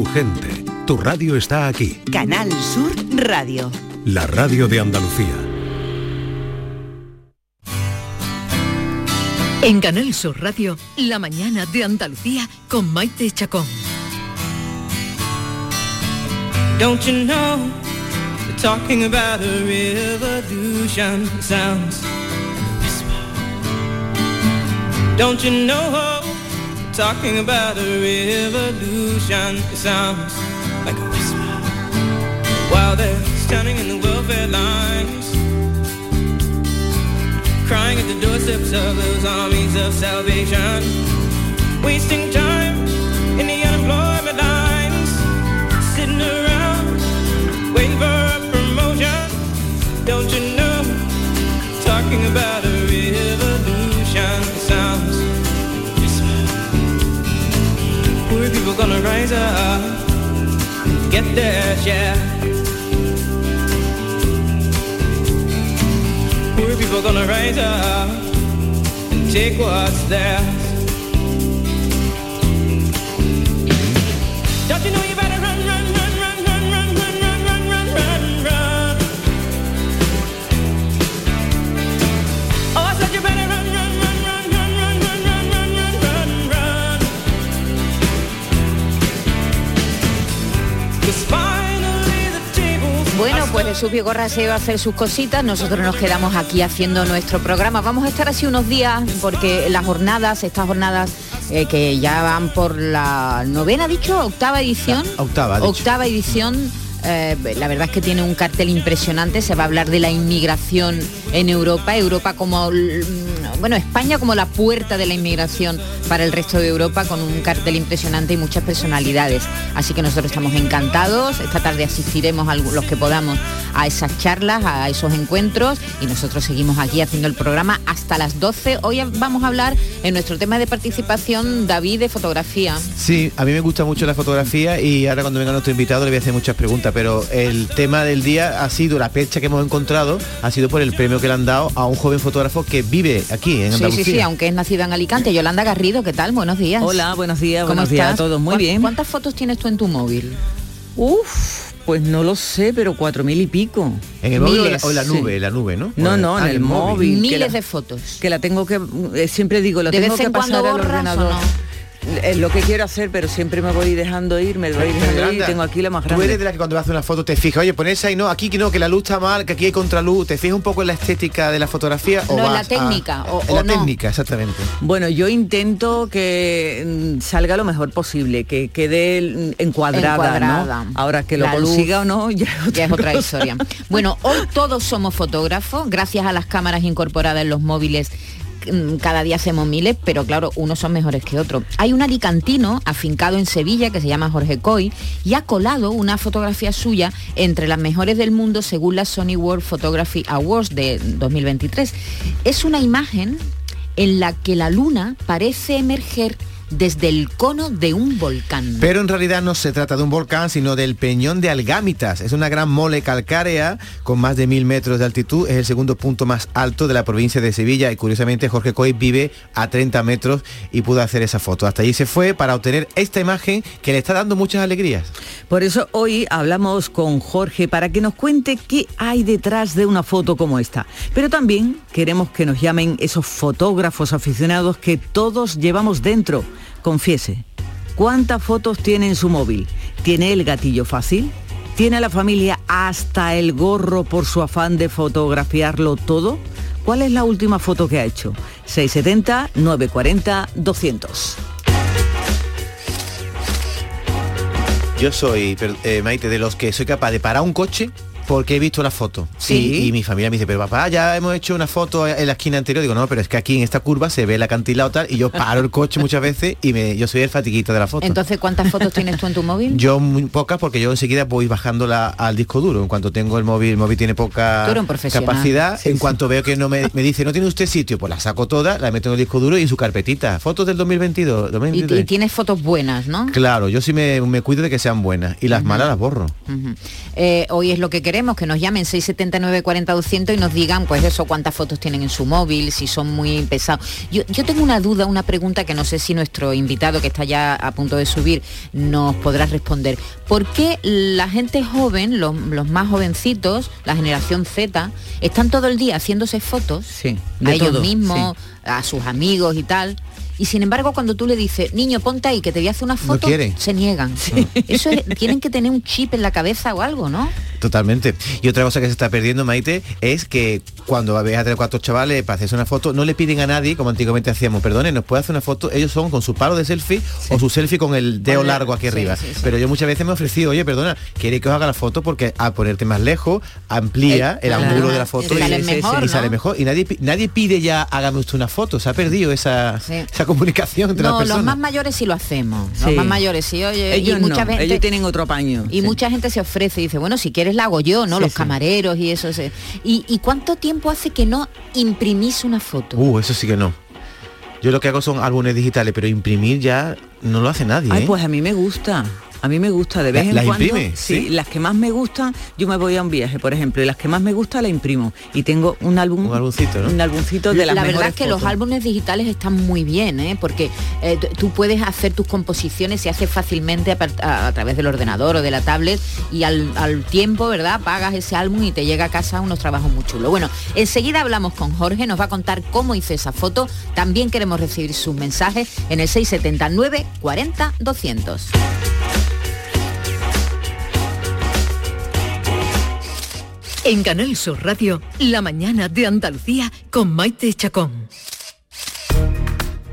Tu gente, tu radio está aquí. Canal Sur Radio. La radio de Andalucía. En Canal Sur Radio, la mañana de Andalucía con Maite Chacón. Don't you know, we're talking about a revolution sounds. Don't you know, talking about a revolution it sounds like a whisper. While they're standing in the welfare lines, crying at the doorsteps of those armies of salvation, wasting time in the unemployment lines, sitting around waiting for a promotion. Don't you know? Talking about People gonna rise up, and get their share. Poor people gonna rise up and take what's theirs. Jesús Vigorra se va a hacer sus cositas, nosotros nos quedamos aquí haciendo nuestro programa. Vamos a estar así unos días porque las jornadas, estas jornadas eh, que ya van por la novena, dicho, octava edición. octava, ha dicho. Octava edición. Eh, la verdad es que tiene un cartel impresionante, se va a hablar de la inmigración en Europa, Europa como, mm, bueno, España como la puerta de la inmigración para el resto de Europa con un cartel impresionante y muchas personalidades. Así que nosotros estamos encantados, esta tarde asistiremos a los que podamos a esas charlas, a esos encuentros y nosotros seguimos aquí haciendo el programa hasta las 12. Hoy vamos a hablar en nuestro tema de participación, David, de fotografía. Sí, a mí me gusta mucho la fotografía y ahora cuando venga nuestro invitado le voy a hacer muchas preguntas, pero el tema del día ha sido, la percha que hemos encontrado, ha sido por el premio que le han dado a un joven fotógrafo que vive aquí en Sí, Andalucía. sí, sí, aunque es nacida en Alicante. Yolanda Garrido, ¿qué tal? Buenos días. Hola, buenos días, ¿Cómo buenos días a todos. Muy ¿Cuán- bien. ¿Cuántas fotos tienes tú en tu móvil? Uf, pues no lo sé, pero cuatro mil y pico. En el móvil o la- Miles, o en la sí. nube, en la nube, ¿no? No, no, en ah, el móvil. Miles la- de fotos. Que la tengo que, eh, siempre digo, lo ¿De tengo vez en que pasar cuando al o ordenador. no? Es lo que quiero hacer, pero siempre me voy dejando ir, me voy dejando ir, tengo aquí la más Tú grande. eres de la que cuando vas a hacer una foto te fijas, oye, pones ahí, no, aquí que no, que la luz está mal, que aquí hay contraluz, te fijas un poco en la estética de la fotografía o No, en la a- técnica, o- en o la no. técnica, exactamente. Bueno, yo intento que mm, salga lo mejor posible, que quede encuadrada, Encuadrada. ¿no? Ahora que lo La luz. consiga o no, ya es otra, Ya es otra historia. Bueno, hoy todos somos fotógrafos, gracias a las cámaras incorporadas en los móviles. Mm, Cada día hacemos miles, pero claro, unos son mejores que otros. Hay un alicantino afincado en Sevilla que se llama Jorge Coy y ha colado una fotografía suya entre las mejores del mundo según la Sony World Photography Awards de 2023. Es una imagen en la que la luna parece emerger desde el cono de un volcán. Pero en realidad no se trata de un volcán, sino del Peñón de Algámitas. Es una gran mole calcárea con más de mil metros de altitud. Es el segundo punto más alto de la provincia de Sevilla y curiosamente Jorge Coy vive a 30 metros y pudo hacer esa foto. Hasta allí se fue para obtener esta imagen que le está dando muchas alegrías. Por eso hoy hablamos con Jorge para que nos cuente qué hay detrás de una foto como esta. Pero también queremos que nos llamen esos fotógrafos aficionados que todos llevamos dentro. Confiese, ¿cuántas fotos tiene en su móvil? ¿Tiene el gatillo fácil? ¿Tiene a la familia hasta el gorro por su afán de fotografiarlo todo? ¿Cuál es la última foto que ha hecho? 670 940 200. Yo soy, eh, Maite, de los que soy capaz de parar un coche porque he visto la foto. Sí. Y, y mi familia me dice, pero papá, ya hemos hecho una foto en la esquina anterior. Digo, no, pero es que aquí en esta curva se ve el acantilado tal y yo paro el coche muchas veces y me, yo soy el fatiguito de la foto. Entonces, ¿cuántas fotos tienes tú en tu móvil? Yo muy pocas porque yo enseguida voy bajándola al disco duro. En cuanto tengo el móvil, el móvil tiene poca capacidad. en cuanto veo que no me, me dice, no tiene usted sitio, pues la saco toda, la meto en el disco duro y en su carpetita. Fotos del 2022, Y, 2023. y tienes fotos buenas, ¿no? Claro, yo sí me, me cuido de que sean buenas y las malas las borro. Eh, hoy es lo que queremos. Queremos, que nos llamen 679 40 200 y nos digan, pues eso, cuántas fotos tienen en su móvil, si son muy pesados. Yo, yo tengo una duda, una pregunta que no sé si nuestro invitado que está ya a punto de subir nos podrá responder. ¿Por qué la gente joven, los, los más jovencitos, la generación Z, están todo el día haciéndose fotos Sí, a de ellos todo, mismos, a sus amigos y tal? Y sin embargo, cuando tú le dices, niño, ponte ahí, que te voy a hacer una foto, quieren. se niegan. Eso es- tienen que tener un chip en la cabeza o algo, ¿no? Totalmente. Y otra cosa que se está perdiendo, Maite, es que cuando ves a tres o cuatro chavales para hacerse una foto, no le piden a nadie, como antiguamente hacíamos, perdone, nos puede hacer una foto, ellos son con su palo de selfie o su selfie con el dedo el- largo aquí sí, arriba. sí, sí. Pero yo muchas veces me he ofrecido, oye, perdona, quiere que os haga la foto porque a ponerte más lejos, amplía Eh, el claro, ángulo de la foto y sale mejor, y sale ¿no? mejor. Y nadie, nadie pide ya, hágame usted una foto, se ha perdido esa, Sí. esa comunicación entre No, las los personas. más mayores sí lo hacemos. Sí. Los más mayores sí, oye. Ellos y mucha no, gente, ellos tienen otro paño. Y sí. mucha gente se ofrece y dice, bueno, si quieres la hago yo, ¿no? Sí, Los sí. camareros y eso. ¿Y, ¿Y cuánto tiempo hace que no imprimís una foto? Uh, eso sí que no. Yo lo que hago son álbumes digitales, pero imprimir ya no lo hace nadie. Ay, ¿eh? pues a mí me gusta. A mí me gusta de vez ¿La- en las cuando. imprime? Sí, ¿Sí? las que más me gustan, yo me voy a un viaje, por ejemplo, y las que más me gustan la imprimo. Y tengo un álbum. Un álbumcito, ¿no? Un álbumcito de las la verdad es que los álbumes digitales están muy bien, ¿eh? porque eh, tú puedes hacer tus composiciones y haces fácilmente a, par- a- a través del ordenador o de la tablet y al, al tiempo, ¿verdad? Pagas ese álbum y te llega a casa unos trabajos muy chulos. Bueno, enseguida hablamos con Jorge, nos va a contar cómo hizo esa foto. También queremos recibir sus mensajes en el 679 40 200. En Canal Sur Radio, La mañana de Andalucía con Maite Chacón.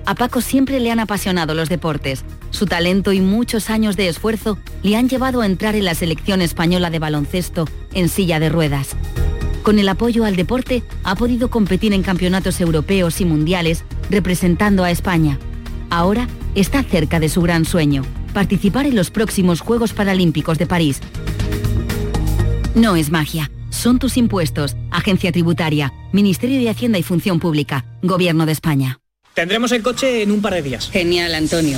A Paco siempre le han apasionado los deportes. Su talento y muchos años de esfuerzo le han llevado a entrar en la selección española de baloncesto en silla de ruedas. Con el apoyo al deporte ha podido competir en campeonatos europeos y mundiales representando a España. Ahora está cerca de su gran sueño, participar en los próximos Juegos Paralímpicos de París. No es magia, son tus impuestos, Agencia Tributaria, Ministerio de Hacienda y Función Pública, Gobierno de España. Tendremos el coche en un par de días. Genial, Antonio.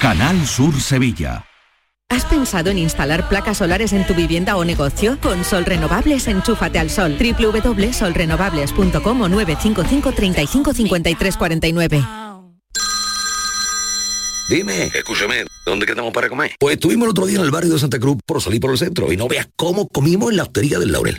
Canal Sur Sevilla. ¿Has pensado en instalar placas solares en tu vivienda o negocio? Con Sol Renovables, enchúfate al sol. www.solrenovables.com o 955 35 53 49. Dime, escúchame, ¿dónde quedamos para comer? Pues estuvimos el otro día en el barrio de Santa Cruz por salir por el centro y no veas cómo comimos en la hostería del Laurel.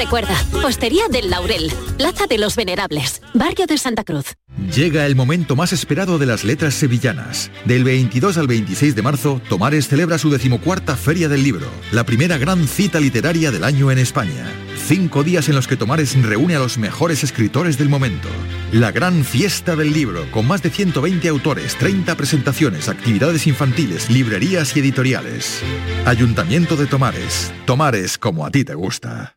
Recuerda, Hostería del Laurel, Plaza de los Venerables, Barrio de Santa Cruz. Llega el momento más esperado de las letras sevillanas. Del 22 al 26 de marzo, Tomares celebra su decimocuarta Feria del Libro, la primera gran cita literaria del año en España. Cinco días en los que Tomares reúne a los mejores escritores del momento. La gran fiesta del libro, con más de 120 autores, 30 presentaciones, actividades infantiles, librerías y editoriales. Ayuntamiento de Tomares. Tomares como a ti te gusta.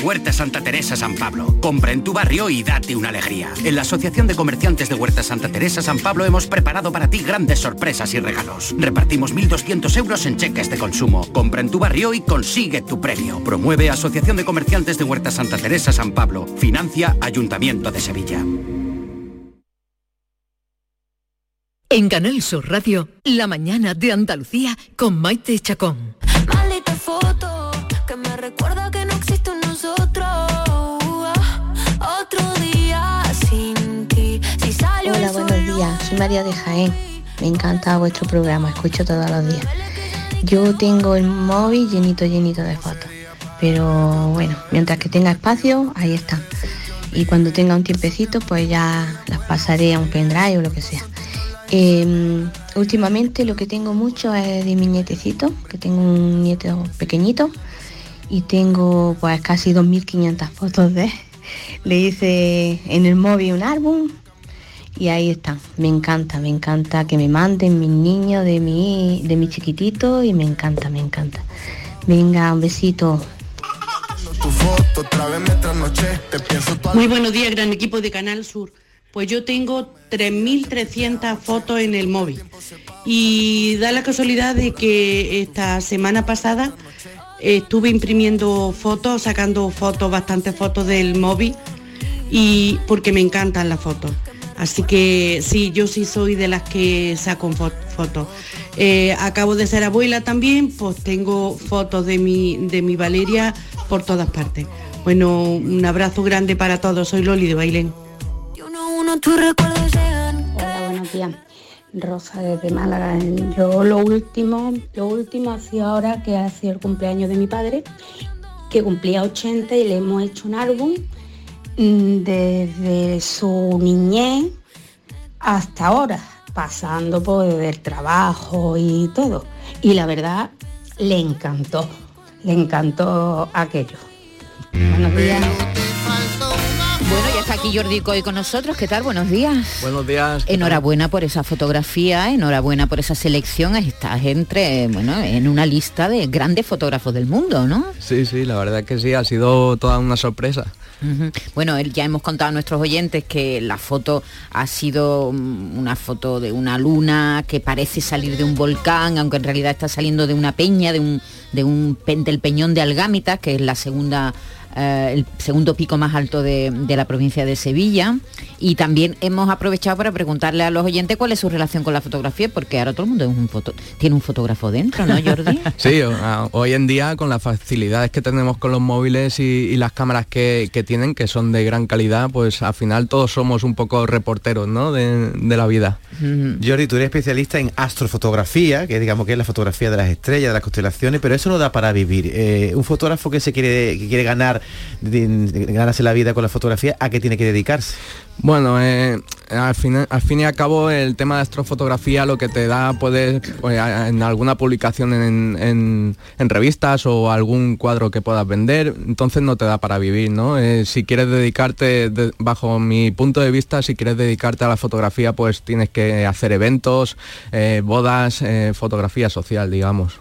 Huerta Santa Teresa San Pablo. Compra en tu barrio y date una alegría. En la Asociación de Comerciantes de Huerta Santa Teresa San Pablo hemos preparado para ti grandes sorpresas y regalos. Repartimos 1.200 euros en cheques de consumo. Compra en tu barrio y consigue tu premio. Promueve Asociación de Comerciantes de Huerta Santa Teresa San Pablo. Financia Ayuntamiento de Sevilla. En Canal Sur Radio, La mañana de Andalucía con Maite Chacón. María de Jaén. Me encanta vuestro programa, escucho todos los días. Yo tengo el móvil llenito, llenito de fotos. Pero bueno, mientras que tenga espacio, ahí están. Y cuando tenga un tiempecito, pues ya las pasaré a un pendrive o lo que sea. Eh, últimamente lo que tengo mucho es de mi nietecito, que tengo un nieto pequeñito y tengo pues casi 2.500 fotos de. Le hice en el móvil un álbum y ahí están. Me encanta, me encanta que me manden mis niños de mi, de mi chiquitito y me encanta, me encanta. Venga, un besito. Muy buenos días, gran equipo de Canal Sur. Pues yo tengo 3.300 fotos en el móvil y da la casualidad de que esta semana pasada estuve imprimiendo fotos, sacando fotos, bastantes fotos del móvil y porque me encantan las fotos. Así que sí, yo sí soy de las que saco fo- fotos. Eh, acabo de ser abuela también, pues tengo fotos de mi, de mi Valeria por todas partes. Bueno, un abrazo grande para todos. Soy Loli de Bailén. Hola, buenos días. Rosa desde Málaga. Yo lo último, lo último ha sido ahora que ha sido el cumpleaños de mi padre, que cumplía 80 y le hemos hecho un álbum desde su niñez hasta ahora, pasando por el trabajo y todo. Y la verdad, le encantó, le encantó aquello. Buenos días. Bueno, ya está aquí Jordi Coy con nosotros. ¿Qué tal? Buenos días. Buenos días. Enhorabuena por esa fotografía, enhorabuena por esa selección. Estás entre, bueno, en una lista de grandes fotógrafos del mundo, ¿no? Sí, sí, la verdad que sí, ha sido toda una sorpresa. Bueno, ya hemos contado a nuestros oyentes que la foto ha sido mm, una foto de una luna que parece salir de un volcán, aunque en realidad está saliendo de una peña, de un, de un del peñón de Algámita, que es la segunda eh, el segundo pico más alto de, de la provincia de Sevilla. Y también hemos aprovechado para preguntarle a los oyentes cuál es su relación con la fotografía, porque ahora todo el mundo es un foto- tiene un fotógrafo dentro, ¿no, Jordi? Sí, hoy en día con las facilidades que tenemos con los móviles y, y las cámaras que, que tienen, que son de gran calidad, pues al final todos somos un poco reporteros ¿no? de, de la vida. Jordi, tú eres especialista en astrofotografía, que digamos que es la fotografía de las estrellas, de las constelaciones, pero eso no da para vivir. Eh, un fotógrafo que se quiere, que quiere ganar, ganarse la vida con la fotografía, ¿a qué tiene que dedicarse? Bueno, eh, al, fin, al fin y al cabo el tema de astrofotografía lo que te da puedes pues, en alguna publicación en, en- revistas o algún cuadro que puedas vender, entonces no te da para vivir, ¿no? Eh, si quieres dedicarte, de- bajo mi punto de vista, si quieres dedicarte a la fotografía, pues tienes que hacer eventos, eh, bodas, eh, fotografía social, digamos.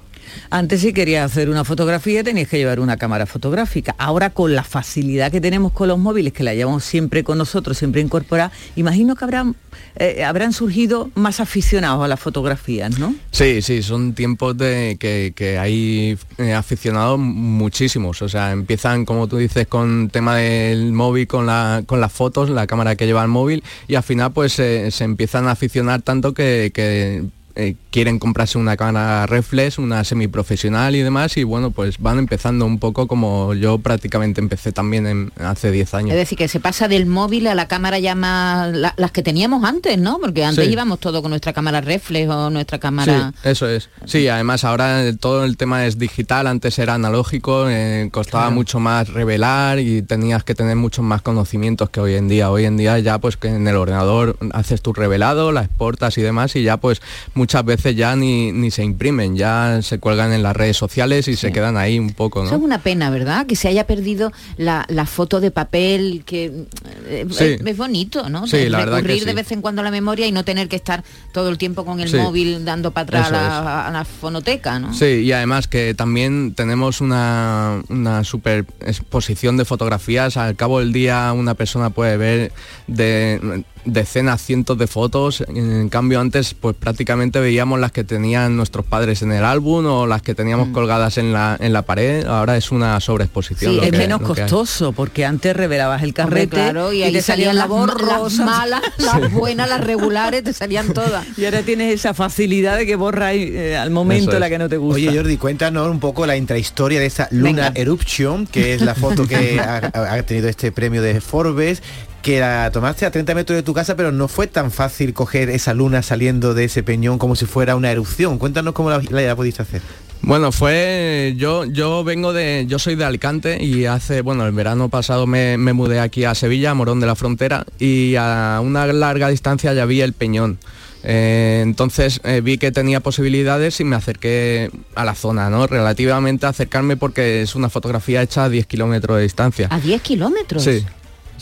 Antes si querías hacer una fotografía tenías que llevar una cámara fotográfica. Ahora con la facilidad que tenemos con los móviles, que la llevamos siempre con nosotros, siempre incorporada, imagino que habrán, eh, habrán surgido más aficionados a las fotografías, ¿no? Sí, sí, son tiempos de que, hay eh, aficionados muchísimos. O sea, empiezan, como tú dices, con tema del móvil, con, la, con las fotos, la cámara que lleva el móvil, y al final pues eh, se empiezan a aficionar tanto que, eh, quieren comprarse una cámara reflex, una semiprofesional y demás, y bueno, pues van empezando un poco como yo prácticamente empecé también en- hace 10 años. Es decir, que se pasa del móvil a la cámara ya más, la- las que teníamos antes, ¿no? Porque antes Sí. íbamos todo con nuestra cámara reflex o nuestra cámara... Sí, eso es. Sí, además ahora todo el tema es digital, antes era analógico, eh, costaba Claro. mucho más revelar y tenías que tener muchos más conocimientos que hoy en día. Hoy en día ya pues que en el ordenador haces tu revelado, la exportas y demás y ya pues muchas veces ya ni, ni se imprimen, ya se cuelgan en las redes sociales y se quedan ahí un poco, Eso es ¿no? una pena, ¿verdad? Que se haya perdido la, la foto de papel, que eh, Sí. es, es bonito, ¿no? Sí, De- la verdad que recurrir sí. de vez en cuando a la memoria y no tener que estar todo el tiempo con el móvil dando para atrás a Eso la, a la fonoteca, ¿no? Sí, y además que también tenemos una, una super exposición de fotografías. Al cabo del día una persona puede ver de decenas, cientos de fotos. En cambio antes pues prácticamente veíamos las que tenían nuestros padres en el álbum o las que teníamos colgadas en la, en la pared. Ahora es una sobreexposición. Sí, es que- menos costoso, porque antes revelabas el Hombre, carrete claro, y, ahí te salían las, ma- las malas, las buenas, las regulares, te salían todas. Y ahora tienes esa facilidad de que borra eh, al momento la que no te gusta. Oye Jordi, cuéntanos un poco la intrahistoria de esa Luna Venga. Eruption, que es la foto que ha, ha tenido este premio de Forbes. Que la tomaste a 30 metros de tu casa, pero no fue tan fácil coger esa luna saliendo de ese peñón como si fuera una erupción. Cuéntanos cómo la, la pudiste hacer. Bueno, fue yo yo vengo de yo soy de Alicante y hace bueno el verano pasado me, me mudé aquí a Sevilla, a Morón de la Frontera y a una larga distancia ya vi el Peñón. Eh, entonces eh, vi que tenía posibilidades y me acerqué a la zona, ¿no? Relativamente acercarme porque es una fotografía hecha a 10 kilómetros de distancia. ¿A 10 kilómetros? Sí.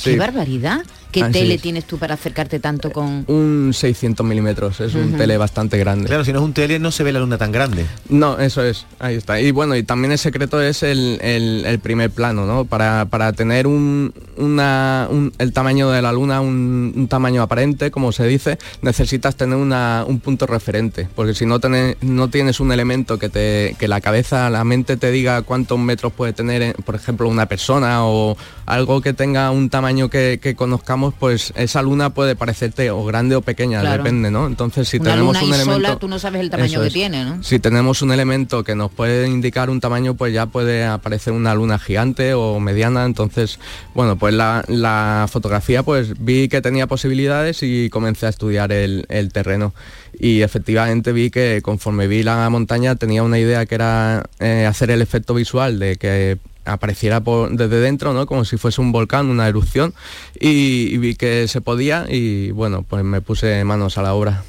¡Qué sí. barbaridad! ¿Qué tele es. tienes tú para acercarte tanto con...? Un 600 milímetros, es un tele bastante grande. Claro, si no es un tele no se ve la luna tan grande. No, eso es, ahí está. Y bueno, y también el secreto es el, el- el primer plano, ¿no? Para, para tener un, una- un- el tamaño de la luna, un, un tamaño aparente, como se dice, necesitas tener una- un punto referente, porque si no, tener- no tienes un elemento que, te, que la cabeza, la mente te diga cuántos metros puede tener, eh, por ejemplo, una persona o algo que tenga un tamaño que, que conozcamos, pues esa luna puede parecerte o grande o pequeña, Claro. depende, ¿no? Entonces, si Una tenemos luna un elemento... sola, tú no sabes el tamaño que es. tiene, ¿no? Si tenemos un elemento que nos puede indicar un tamaño, pues ya puede aparecer una luna gigante o mediana. Entonces, bueno, pues la, la fotografía, pues vi que tenía posibilidades y comencé a estudiar el, el terreno. Y efectivamente vi que conforme vi la montaña tenía una idea que era eh, hacer el efecto visual de que apareciera desde dentro, ¿no? Como si fuese un volcán, una erupción. Y, y vi que se podía y bueno, pues me puse manos a la obra.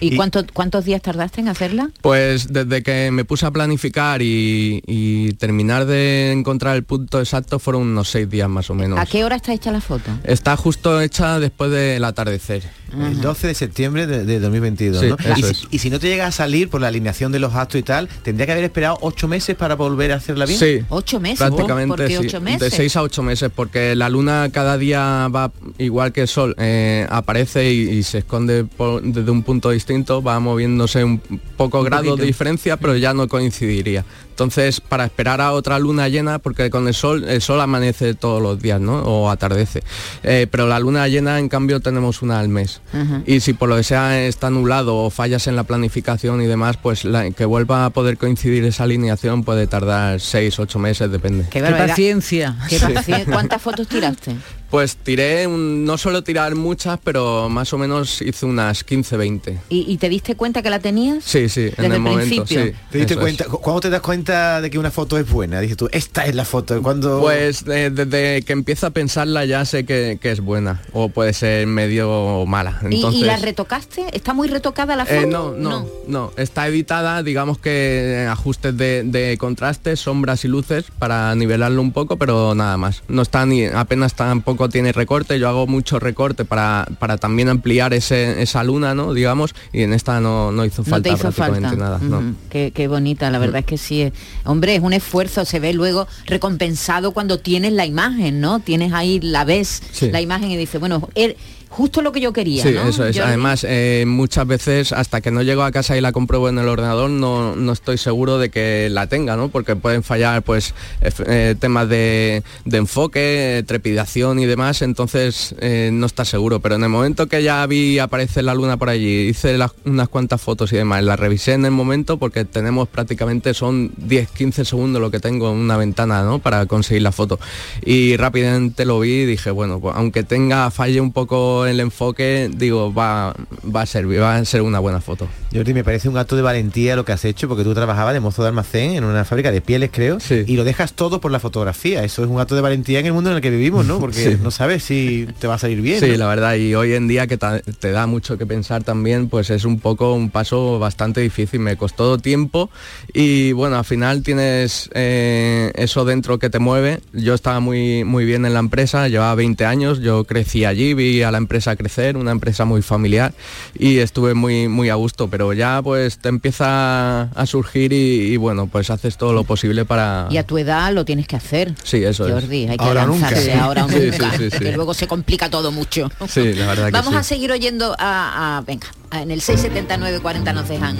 ¿Y, cuánto- cuántos días tardaste en hacerla? Pues desde que me puse a planificar y, y terminar de encontrar el punto exacto fueron unos seis días más o menos. ¿A qué hora está hecha la foto? Está justo hecha después del atardecer. El 12 de septiembre de, de 2022, Sí, Y, si- y no te llega a salir por la alineación de los actos y tal, tendría que haber esperado ocho meses para volver a hacerla bien. Sí. ¿Ocho meses? Prácticamente ¿Por qué sí, ocho meses? de seis a ocho meses, porque la luna cada día va igual que el sol, eh, aparece y, y se esconde por- desde un punto distinto, va moviéndose un poco Un grado poquito. de diferencia, pero ya no coincidiría. Entonces, para esperar a otra luna llena, porque con el sol, el sol amanece todos los días, ¿no? O atardece. Eh, pero la luna llena, en cambio, tenemos una al mes. Y si por lo que sea está nublado o fallas en la planificación y demás, pues la- que vuelva a poder coincidir esa alineación puede tardar seis, ocho meses, depende. Qué paciencia. Qué paciencia. ¿Cuántas fotos tiraste? Pues tiré, un- no suelo tirar muchas, pero más o menos hice unas 15, 20. ¿Y, y te diste cuenta que la tenías? Sí, sí, Desde en el el momento, principio. sí. ¿Te diste cuenta? cu- ¿Cuándo te das cuenta de que una foto es buena? Dices tú, esta es la foto. Cuando Pues eh, desde que empiezo a pensarla ya sé que, que es buena o puede ser medio mala. ¿Y- Entonces, ¿Y, la retocaste? ¿Está muy retocada la foto? Eh, no, no, no, está editada, digamos que eh, ajustes de, de contrastes, sombras y luces para nivelarlo un poco, pero nada más. No está ni, apenas tampoco tiene recorte, yo hago mucho recorte para, para también ampliar ese, esa luna, ¿no? Digamos, y en esta no, no hizo No falta te hizo prácticamente falta. nada. no. Qué, qué bonita, la verdad es que sí. es- Hombre, es un esfuerzo, se ve luego recompensado cuando tienes la imagen, ¿no? Tienes ahí, la ves, Sí. la imagen y dices, bueno, er- justo lo que yo quería, Sí, ¿no? eso es. Además, eh, muchas veces hasta que no llego a casa y la compruebo en el ordenador, no, no estoy seguro de que la tenga, ¿no? Porque pueden fallar pues ef- eh, temas de, de enfoque, eh, trepidación y demás, entonces eh, no está seguro. Pero en el momento que ya vi aparecer la luna por allí, hice las- unas cuantas fotos y demás, la revisé en el momento porque tenemos prácticamente son 10-15 segundos lo que tengo en una ventana, ¿no? Para conseguir la foto. Y rápidamente lo vi y dije, bueno, pues aunque tenga falle un poco el enfoque, digo, va, va a servir, va a ser una buena foto. Jordi, me parece un acto de valentía lo que has hecho, porque tú trabajabas de mozo de almacén en una fábrica de pieles, creo, y lo dejas todo por la fotografía. Eso es un acto de valentía en el mundo en el que vivimos, ¿no? Porque Sí. no sabes si te va a salir bien. Sí, ¿no? la verdad, y hoy en día que te da mucho que pensar también, pues es un poco un paso bastante difícil. Me costó tiempo y bueno, al final tienes eh, eso dentro que te mueve. Yo estaba muy, muy bien en la empresa, llevaba 20 años, yo crecí allí, vi a la empresa crecer, una empresa muy familiar y estuve muy, muy a gusto, pero ya pues te empieza a surgir y, y, bueno, pues haces todo lo posible para... Y a tu edad lo tienes que hacer. Sí, eso es. Hay que Ahora nunca. lanzarse ahora Sí, nunca, sí, sí, sí. que luego se complica todo mucho. Sí, la verdad que Vamos sí. a seguir oyendo a, a- venga, a- en el 679 40 nos dejan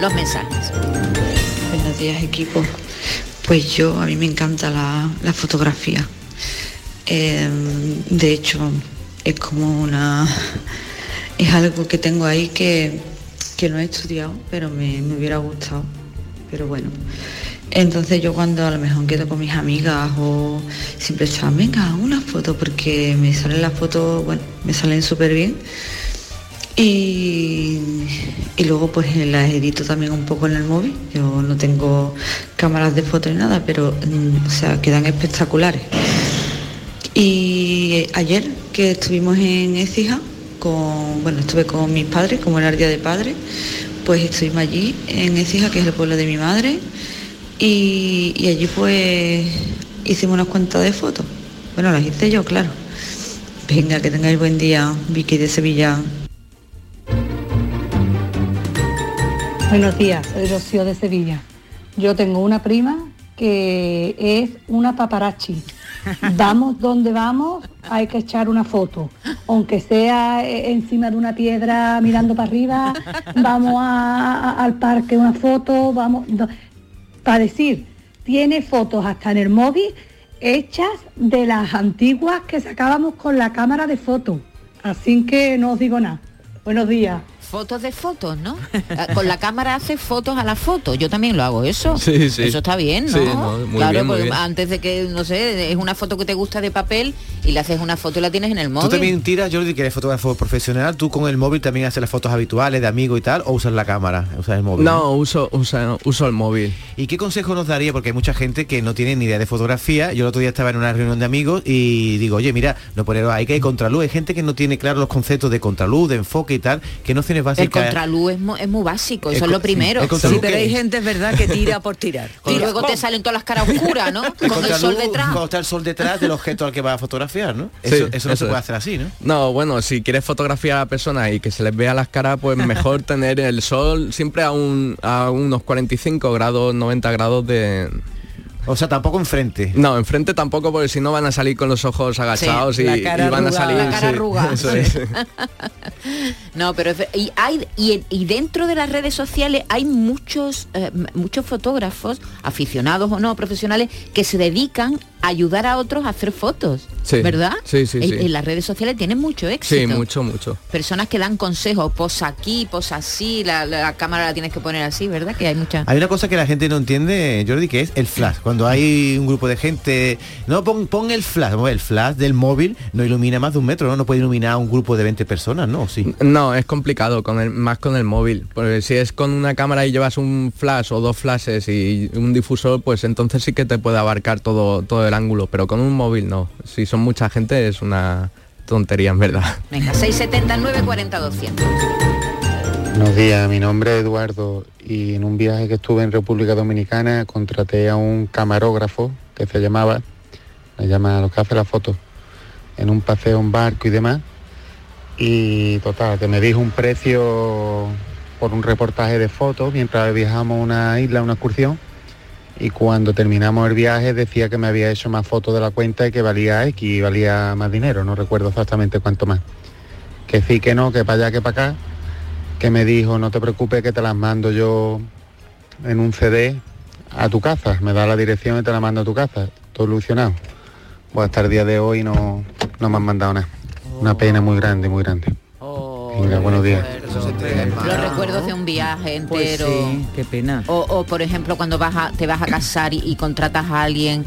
los mensajes. Buenos días equipo. Pues yo, a mí me encanta la, la fotografía. Eh, de hecho, es como una... Es algo que tengo ahí que, que no he estudiado, pero me, me hubiera gustado. Pero bueno, Entonces yo cuando a lo mejor quedo con mis amigas o siempre echan, venga, una foto, porque me salen las fotos, bueno, me salen súper bien. Y, y luego pues las edito también un poco en el móvil. Yo no tengo cámaras de foto ni nada, pero mm, o sea, quedan espectaculares. Y ayer que estuvimos en Ecija, con, bueno, estuve con mis padres, como era el día de padre, pues estuvimos allí en Ecija, que es el pueblo de mi madre, y, y allí pues hicimos unas cuantas de fotos. Bueno, las hice yo, claro. Venga, que tengáis buen día, Vicky de Sevilla. Buenos días, soy Rocío de Sevilla. Yo tengo una prima que es una paparazzi. Vamos donde vamos, hay que echar una foto. Aunque sea eh, encima de una piedra mirando para arriba, vamos al parque una foto, vamos. para decir, tiene fotos hasta en el móvil hechas de las antiguas que sacábamos con la cámara de foto. Así que no os digo nada. Buenos días. Fotos de fotos, ¿no? Eh, Con la cámara hace fotos a la foto. Yo también lo hago eso. Sí, sí. Eso está bien, ¿no? Sí, no, muy claro, bien, muy porque bien. antes de que, no sé, es una foto que te gusta de papel y le haces una foto y la tienes en el móvil. ¿Tú también tiras, Jordi, que eres fotógrafo profesional? ¿Tú con el móvil también haces las fotos habituales de amigos y tal? ¿O usas la cámara? ¿Usas el móvil? No, uso, uso, uso el móvil. ¿Y qué consejo nos daría? Porque hay mucha gente que no tiene ni idea de fotografía. Yo el otro día estaba en una reunión de amigos y digo, oye, mira, no poner ahí que hay contraluz. Hay gente que no tiene claro los conceptos de contraluz, de enfoque y tal, que nociones El básicas. contraluz es, es muy básico, El eso es lo primero. el Sí, pero ¿qué hay es? gente, es verdad, que tira por tirar. Y luego te salen todas las caras oscuras, ¿no? El Con el sol detrás. Cuando está el sol detrás del objeto al que va a fotografiar, ¿no? Sí, Eso, eso no se puede es. hacer así, ¿no? No, bueno, si quieres fotografiar a la persona y que se les vea las caras, pues mejor tener el sol siempre a, un, a unos 45 grados, 90 grados de... O sea, tampoco enfrente. No, enfrente tampoco, porque si no van a salir con los ojos agachados y, la cara y van a salir... La cara arrugada. es. No, pero y hay y, y dentro de las redes sociales hay muchos eh, muchos fotógrafos aficionados o no profesionales que se dedican ayudar a otros a hacer fotos, Sí. ¿verdad? Sí, sí, En- sí. En las redes sociales tienen mucho éxito. Sí, mucho, mucho. Personas que dan consejos, posa aquí, posa así, la, la cámara la tienes que poner así, ¿verdad? Que hay muchas. Hay una cosa que la gente no entiende, Jordi, que es el flash. Cuando hay un grupo de gente, no, pon, pon el flash. El flash del móvil no ilumina más de un metro, ¿no? No puede iluminar a un grupo de 20 personas, ¿no? Sí. No, es complicado, con el, más con el móvil. Porque si es con una cámara y llevas un flash o dos flashes y un difusor, pues entonces sí que te puede abarcar todo, todo el ángulo. Pero con un móvil no. Si son mucha gente es una tontería en verdad. Venga, 679 40 200. Buenos días, mi nombre es Eduardo y en un viaje que estuve en República Dominicana contraté a un camarógrafo que se llamaba, se llama los que hace la foto, en un paseo en barco y demás. Y total, que me dijo un precio por un reportaje de fotos mientras viajamos a una isla, una excursión. Y cuando terminamos el viaje decía que me había hecho más fotos de la cuenta y que valía X y valía más dinero, no recuerdo exactamente cuánto más. Que sí, que no, que para allá, que para acá que me dijo, no te preocupes que te las mando yo en un CD a tu casa, me da la dirección y te la mando a tu casa, todo ilusionado. Pues hasta el día de hoy no, no me han mandado nada. Una pena muy grande, muy grande. Venga, buenos días. Los recuerdos de un viaje Pues entero. sí, qué pena. O, o, por ejemplo cuando vas a, te vas a casar y, y contratas a alguien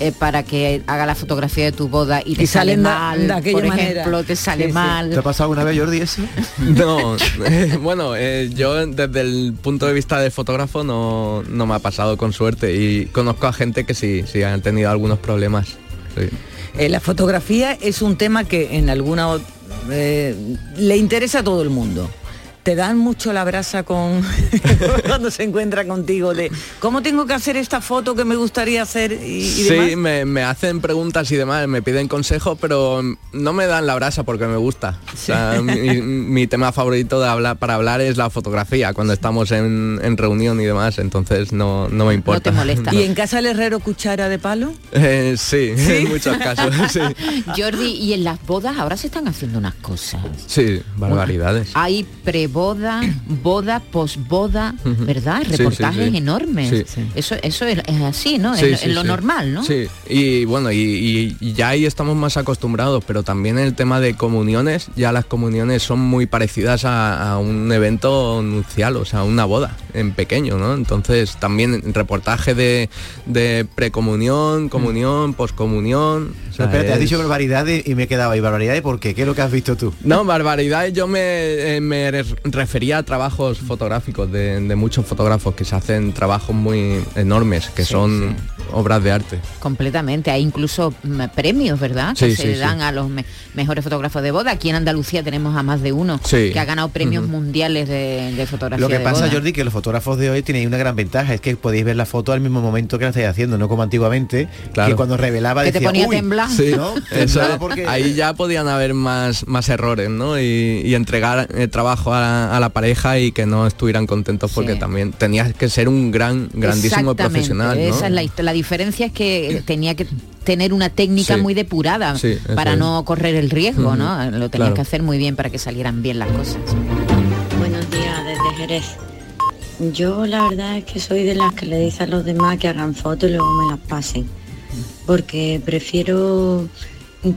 eh, para que haga la fotografía de tu boda y te Y sale salen de- mal, de aquella por manera. ejemplo, te sale Sí, sí. mal. ¿Te ha pasado alguna vez, Jordi, eso? No, eh, bueno, eh, yo desde el punto de vista del fotógrafo no, no me ha pasado con suerte y conozco a gente que sí, sí han tenido algunos problemas. sí. Eh, la fotografía es un tema que en alguna o- eh, le interesa a todo el mundo. Te dan mucho la brasa con cuando se encuentra contigo de cómo tengo que hacer esta foto que me gustaría hacer y, y Sí, demás? me, me hacen preguntas y demás, me piden consejos, pero no me dan la brasa porque me gusta. O sea, mi, mi tema favorito de hablar, para hablar es la fotografía, cuando estamos en, en reunión y demás, entonces no, no me importa. ¿Y en casa el herrero cuchara de palo? Eh, sí, en muchos casos, sí. Jordi, y en las bodas ahora se están haciendo unas cosas. Sí, barbaridades. Hay preboda, boda, posboda. ¿verdad? Sí, Reportajes sí. enormes. Eso, eso es, es así, ¿no? En lo normal, ¿no? Sí, y bueno, y, y ya ahí estamos más acostumbrados, pero también el tema de comuniones, ya las comuniones son muy parecidas a, a un evento nupcial, o sea, una boda. En pequeño, ¿no? Entonces también reportaje de, de precomunión, comunión, poscomunión. o sea, Espérate, has dicho barbaridades y me he quedado ahí. ¿Barbaridades por qué? ¿Qué es lo que has visto tú? No, barbaridades, yo me, eh, me re- refería a trabajos fotográficos de, de muchos fotógrafos que se hacen trabajos muy enormes, que Sí, son obras de arte. Completamente, hay incluso mm, premios, ¿verdad? que Sí, se sí. dan a los me- mejores fotógrafos de boda. Aquí en Andalucía tenemos a más de uno Sí. que ha ganado premios mundiales de, de fotografía. Lo que de pasa, boda. Jordi, que los fotógrafos de hoy tienen una gran ventaja, es que podéis ver la foto al mismo momento que la estáis haciendo, no como antiguamente, que cuando revelaba Que te ponía "Uy", temblar. Sí, ¿no? Eso, Temblaba porque- ahí ya podían haber más, más errores, ¿no? Y, y entregar el trabajo a la, a la pareja y que no estuvieran contentos porque también tenías que ser un gran, grandísimo profesional, ¿no? Esa es la, hist- la diferencia es que tenía que tener una técnica Sí. muy depurada Sí, para es. no correr el riesgo, ¿no? Lo tenías claro. que hacer muy bien para que salieran bien las cosas. Buenos días desde Jerez. Yo la verdad es que soy de las que le dice a los demás que hagan fotos y luego me las pasen. Porque prefiero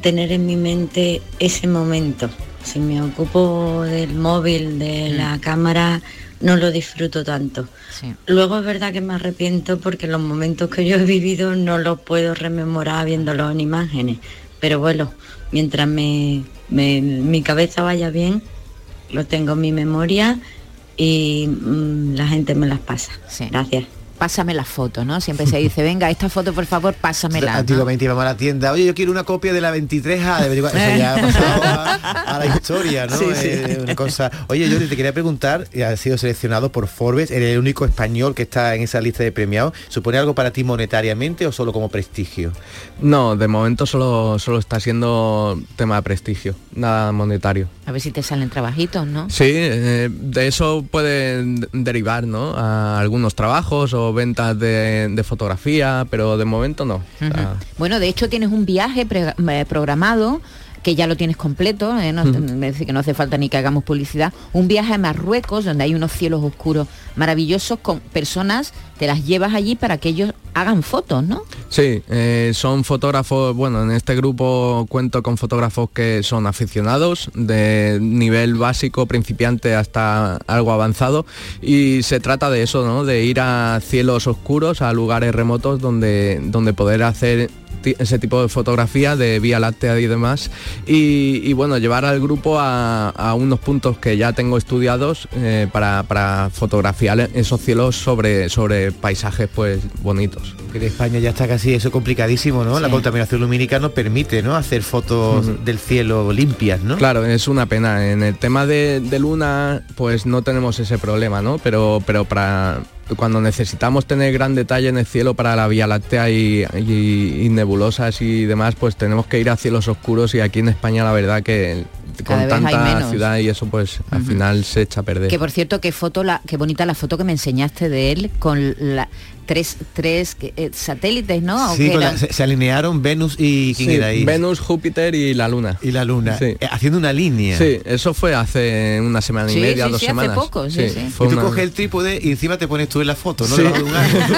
tener en mi mente ese momento. Si me ocupo del móvil, de la cámara, no lo disfruto tanto. Luego es verdad que me arrepiento porque los momentos que yo he vivido no los puedo rememorar viéndolos en imágenes. Pero bueno, mientras me, me- mi cabeza vaya bien, lo tengo en mi memoria y mm, la gente me las pasa. Gracias. Pásame la foto, ¿no? Siempre se dice, venga, esta foto por favor, pásamela. ¿no? Antiguamente íbamos a la tienda, oye, yo quiero una copia de la 23A, de 24. Eso ya ha pasado a, a la historia, ¿no? Sí, sí. Eh, una cosa. Oye, Jordi, te quería preguntar, y has sido seleccionado por Forbes, eres el único español que está en esa lista de premiados. ¿Supone algo para ti monetariamente o solo como prestigio? No, de momento solo, solo está siendo tema de prestigio, nada monetario. A ver si te salen trabajitos, ¿no? Sí, eh, de eso pueden derivar, ¿no? A algunos trabajos o ventas de, de fotografía, pero de momento no. O sea, Bueno, de hecho tienes un viaje eh, programado que ya lo tienes completo, ¿eh? no, decir, que no hace falta ni que hagamos publicidad, un viaje a Marruecos donde hay unos cielos oscuros maravillosos con personas, te las llevas allí para que ellos hagan fotos, ¿no? Sí, eh, son fotógrafos, bueno, en este grupo cuento con fotógrafos que son aficionados, de nivel básico, principiante hasta algo avanzado, y se trata de eso, ¿no? De ir a cielos oscuros, a lugares remotos donde, donde poder hacer ese tipo de fotografía de Vía Láctea y demás y, bueno llevar al grupo a, a unos puntos que ya tengo estudiados eh, para, para fotografiar esos cielos sobre, sobre paisajes pues bonitos en España ya está casi eso complicadísimo, ¿no? La contaminación lumínica nos permite, ¿no? Hacer fotos del cielo limpias, ¿no? Claro, es una pena. En el tema de, de luna, pues no tenemos ese problema, ¿no? Pero, pero para cuando necesitamos tener gran detalle en el cielo para la Vía Láctea y, y- y nebulosas y demás, pues tenemos que ir a cielos oscuros y aquí en España la verdad que Cada con tanta ciudad y eso pues al final se echa a perder. Que por cierto, qué foto, la, qué bonita la foto que me enseñaste de él con la, tres, tres eh, satélites, ¿no? ¿O Sí, la- se, se alinearon Venus y quién Sí, era ahí. Venus, Júpiter y la Luna. Y la Luna. Sí. Eh, haciendo una línea. Sí, eso fue hace una semana y media, sí, dos sí, hace semanas. poco, sí, sí. fue y tú una- coges el trípode y encima te pones tú en la foto, ¿no? Sí.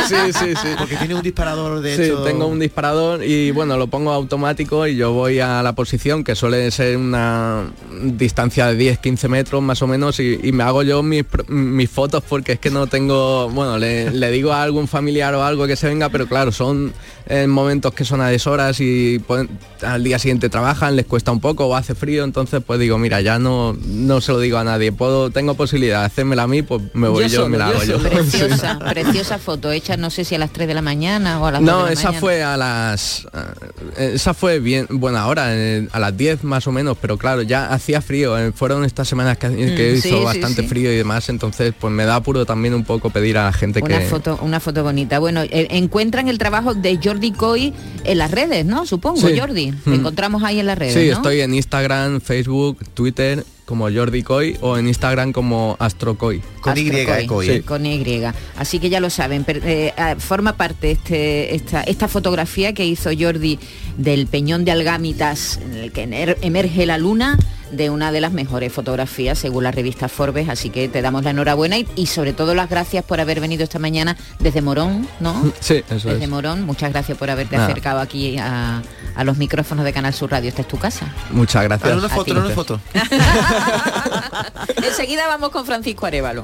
Sí, sí, sí. Porque tiene un disparador de Sí, hecho. tengo un disparador y bueno, lo pongo automático y yo voy a la posición que suele ser una distancia de 10-15 metros más o menos y, y me hago yo mis, mis fotos porque es que no tengo, bueno, le, le digo a algún familiar o algo que se venga, pero claro, son en momentos que son a deshoras y pueden- al día siguiente trabajan, les cuesta un poco o hace frío, entonces pues digo, mira, ya no, no se lo digo a nadie, puedo, tengo posibilidad de hacérmela a mí, pues me voy yo, me la hago yo. Preciosa, preciosa foto, hecha no sé si a las 3 de la mañana o a las 2 No, de la esa mañana. fue a las... eh, Esa fue bien, buena hora, eh, a las 10 más o menos, pero claro, ya hacía frío. eh, Fueron estas semanas que, que Mm, hizo sí, bastante sí. frío y demás, entonces pues me da apuro también un poco pedir a la gente Una que... foto, una foto bonita. Bueno, eh, encuentran el trabajo de Jordi Coy en las redes, ¿no? Supongo, Sí. Jordi. Te Mm. encontramos ahí en las redes, Sí, ¿no? estoy en Instagram, Facebook, Twitter como Jordi Coy o en Instagram como Astrocoy. Con Y, Astrocoy, Coy, sí, ¿eh? con Y. Así que ya lo saben. per- eh, ah, forma parte este, esta, esta fotografía que hizo Jordi del Peñón de Algámitas, en el que emer- emerge la luna, de una de las mejores fotografías según la revista Forbes. Así que te damos la enhorabuena y, y sobre todo las gracias por haber venido esta mañana desde Morón, ¿no? Sí, eso Desde es. Morón, muchas gracias por haberte Nada. acercado aquí a, a los micrófonos de Canal Sur Radio. Esta es tu casa. Muchas gracias. Foto, una foto. Enseguida vamos con Francisco Arevalo.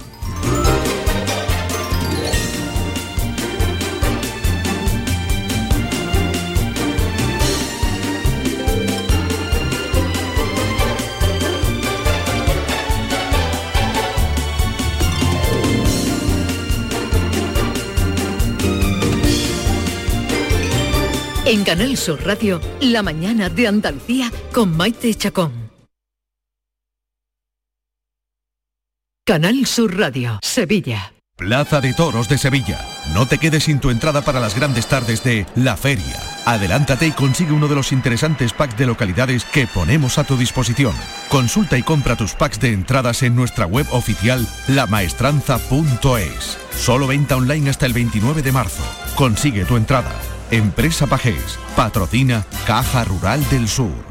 En Canal Sur Radio, la mañana de Andalucía con Maite Chacón. Canal Sur Radio, Sevilla. Plaza de Toros de Sevilla. No te quedes sin tu entrada para las grandes tardes de La Feria. Adelántate y consigue uno de los interesantes packs de localidades que ponemos a tu disposición. Consulta y compra tus packs de entradas en nuestra web oficial lamaestranza.es. Solo venta online hasta el 29 de marzo. Consigue tu entrada. Empresa Pajés. Patrocina Caja Rural del Sur.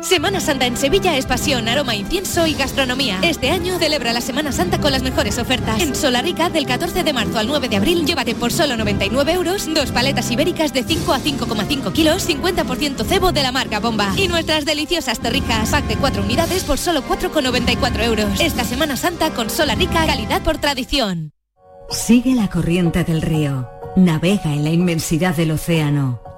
Semana Santa en Sevilla es pasión, aroma, incienso y gastronomía. Este año celebra la Semana Santa con las mejores ofertas. En Solarica, del 14 de marzo al 9 de abril, llévate por solo 99 euros dos paletas ibéricas de 5 a 5,5 kilos, 50% cebo de la marca Bomba. Y nuestras deliciosas torrijas, pack de 4 unidades por solo 4,94 euros. Esta Semana Santa con Solarica, calidad por tradición. Sigue la corriente del río. Navega en la inmensidad del océano.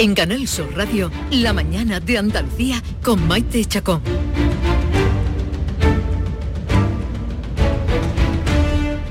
En Canal Sur Radio, la mañana de Andalucía con Maite Chacón.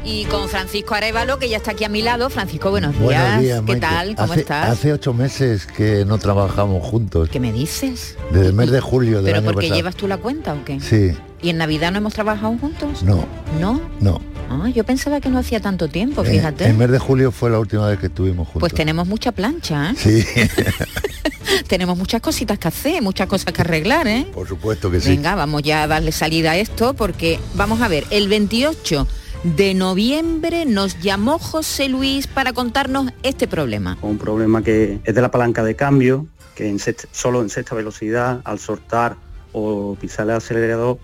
Y con Francisco Arevalo, que ya está aquí a mi lado. Francisco, buenos días. Buenos días, ¿Qué Maite. tal? ¿Cómo hace, estás? Hace ocho meses que no trabajamos juntos. ¿Qué me dices? Desde el mes de julio del ¿Pero año porque pasado. llevas tú la cuenta o qué? Sí, ¿Y en Navidad no hemos trabajado juntos? no, ¿No? no. Ah, yo pensaba que no hacía tanto tiempo, Eh, fíjate. el mes de julio fue la última vez que estuvimos juntos. Pues tenemos mucha plancha, ¿eh? Sí, tenemos muchas cositas que hacer, muchas cosas que arreglar, ¿eh? por supuesto que sí. Venga, vamos ya a darle salida a esto porque vamos a ver, el 28 de noviembre nos llamó José Luis para contarnos este problema. un problema que es de la palanca de cambio, que en sext- solo en sexta velocidad, al soltar o pisar el acelerador,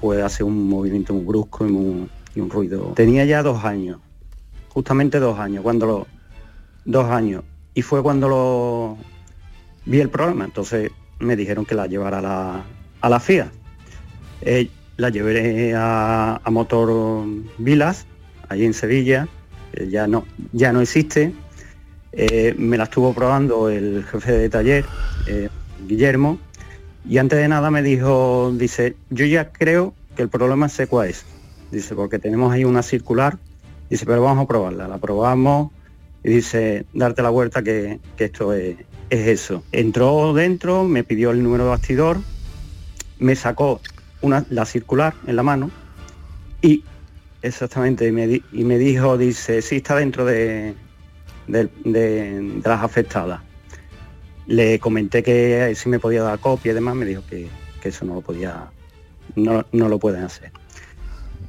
pues hace un movimiento muy brusco y, muy- un ruido. Tenía ya dos años, justamente dos años, cuando lo... Dos años. Y fue cuando lo vi el problema. Entonces me dijeron que la llevara a la, a la FIA. Eh, la llevé a, Motor Vilas, allí en Sevilla, que ya no, ya no existe. Eh, me la estuvo probando el jefe de taller, eh, Guillermo, y antes de nada me dijo, dice, yo ya creo que el problema sé cuál es. Dice, porque tenemos ahí una circular, dice, pero vamos a probarla. La probamos y dice, darte la vuelta que, que esto es, es eso. Entró dentro, me pidió el número de bastidor, me sacó una, la circular en la mano y exactamente, y me, y me dijo, dice, sí está dentro de, de- de- de las afectadas. Le comenté que si me podía dar copia y demás, me dijo que, que eso no lo podía, no, no lo pueden hacer.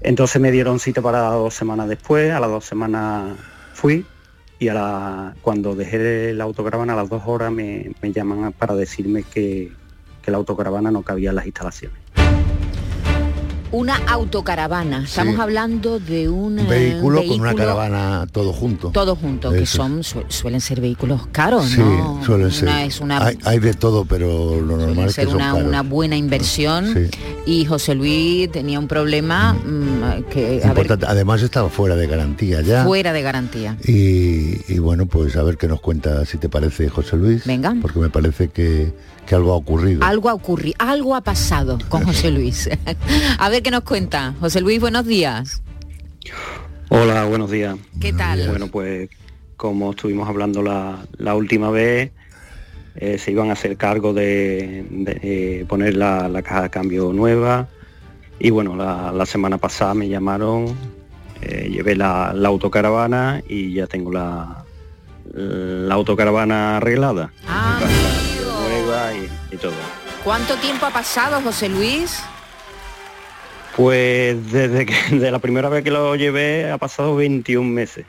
Entonces me dieron cita para dos semanas después, a las dos semanas fui y a la, cuando dejé la autocaravana a las dos horas me, llaman para decirme que, que la autocaravana no cabía en las instalaciones. Una autocaravana, estamos Sí. hablando de un, Un eh, vehículo con una caravana todo junto. Todo junto, que son su- suelen ser vehículos caros, Sí, ¿no? suelen ser. Una- es una hay, hay de todo, pero lo normal es que ser son una, caros. una buena inversión Sí. y José Luis tenía un problema mm, que a ver. Además estaba fuera de garantía ya. fuera de garantía. Y, y bueno, pues a ver qué nos cuenta, si te parece, José Luis. Venga. Porque me parece que, que algo ha ocurrido. Algo ha ocurrido, algo ha pasado con José Luis. a ver qué nos cuenta. José Luis, buenos días. Hola, buenos días. ¿Qué tal? Bueno, pues como estuvimos hablando la, la última vez, eh, se iban a hacer cargo de, de, eh, poner la, la caja de cambio nueva Y bueno, la, la semana pasada me llamaron, eh, llevé la, la autocaravana y ya tengo la, la autocaravana arreglada. Ah, y, y todo. ¿Cuánto tiempo ha pasado, José Luis? Pues desde que de la primera vez que lo llevé ha pasado 21 meses.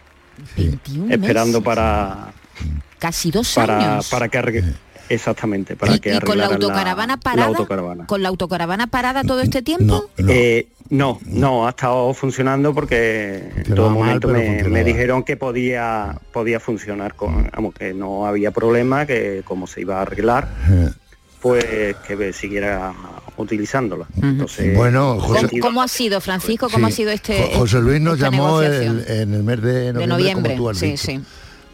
21 esperando meses. para Casi dos para, años. para que exactamente para que ¿Y con la autocaravana la parada? autocaravana. ¿Con la autocaravana parada todo este tiempo? Eh, no, no, ha estado funcionando porque en todo momento me, dijeron que podía podía funcionar con, vamos, que no había problema, que como se iba a arreglar, pues que siguiera utilizándola. Entonces, Bueno, José- ¿Cómo, cómo ha sido, Francisco? ¿Cómo Sí. ha sido este Jo- José Luis nos esta llamó el- en el mes de noviembre, de noviembre? como tú has Sí, dicho, sí.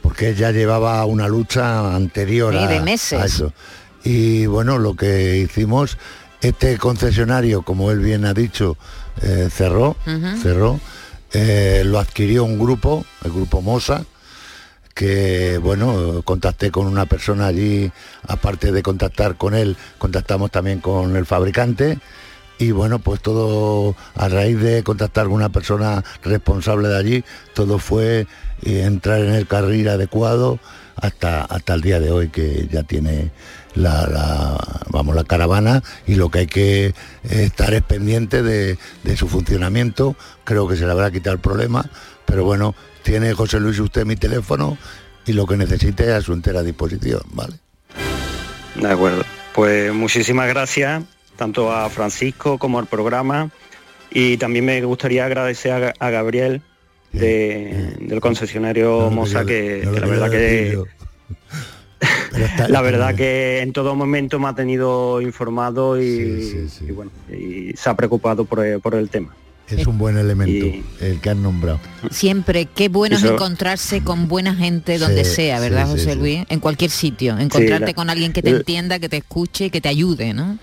Porque ya llevaba una lucha anterior Sí, a, de meses. a eso. Y bueno, lo que hicimos, este concesionario, como él bien ha dicho, eh, cerró, cerró, eh, lo adquirió un grupo, el grupo Mosa, que bueno, contacté con una persona allí, aparte de contactar con él, contactamos también con el fabricante y bueno, pues todo a raíz de contactar con una persona responsable de allí, todo fue eh, entrar en el carril adecuado hasta, hasta el día de hoy que ya tiene la, vamos, la caravana y lo que hay que estar es pendiente de, de su funcionamiento. Creo que se le habrá quitado el problema, pero bueno, tiene José Luis usted mi teléfono y lo que necesite a su entera disposición, ¿vale? De acuerdo. Pues muchísimas gracias tanto a Francisco como al programa y también me gustaría agradecer a Gabriel de- del concesionario Mosa que, no lo que la verdad que la verdad que en todo momento me ha tenido informado y, y bueno y se ha preocupado por el, por el tema. Es un buen elemento el que han nombrado. Siempre, qué bueno es encontrarse con buena gente donde Sí, sea, ¿verdad, José sí. Luis? En cualquier sitio, encontrarte la- con alguien que te entienda, que te escuche, que te ayude, ¿no?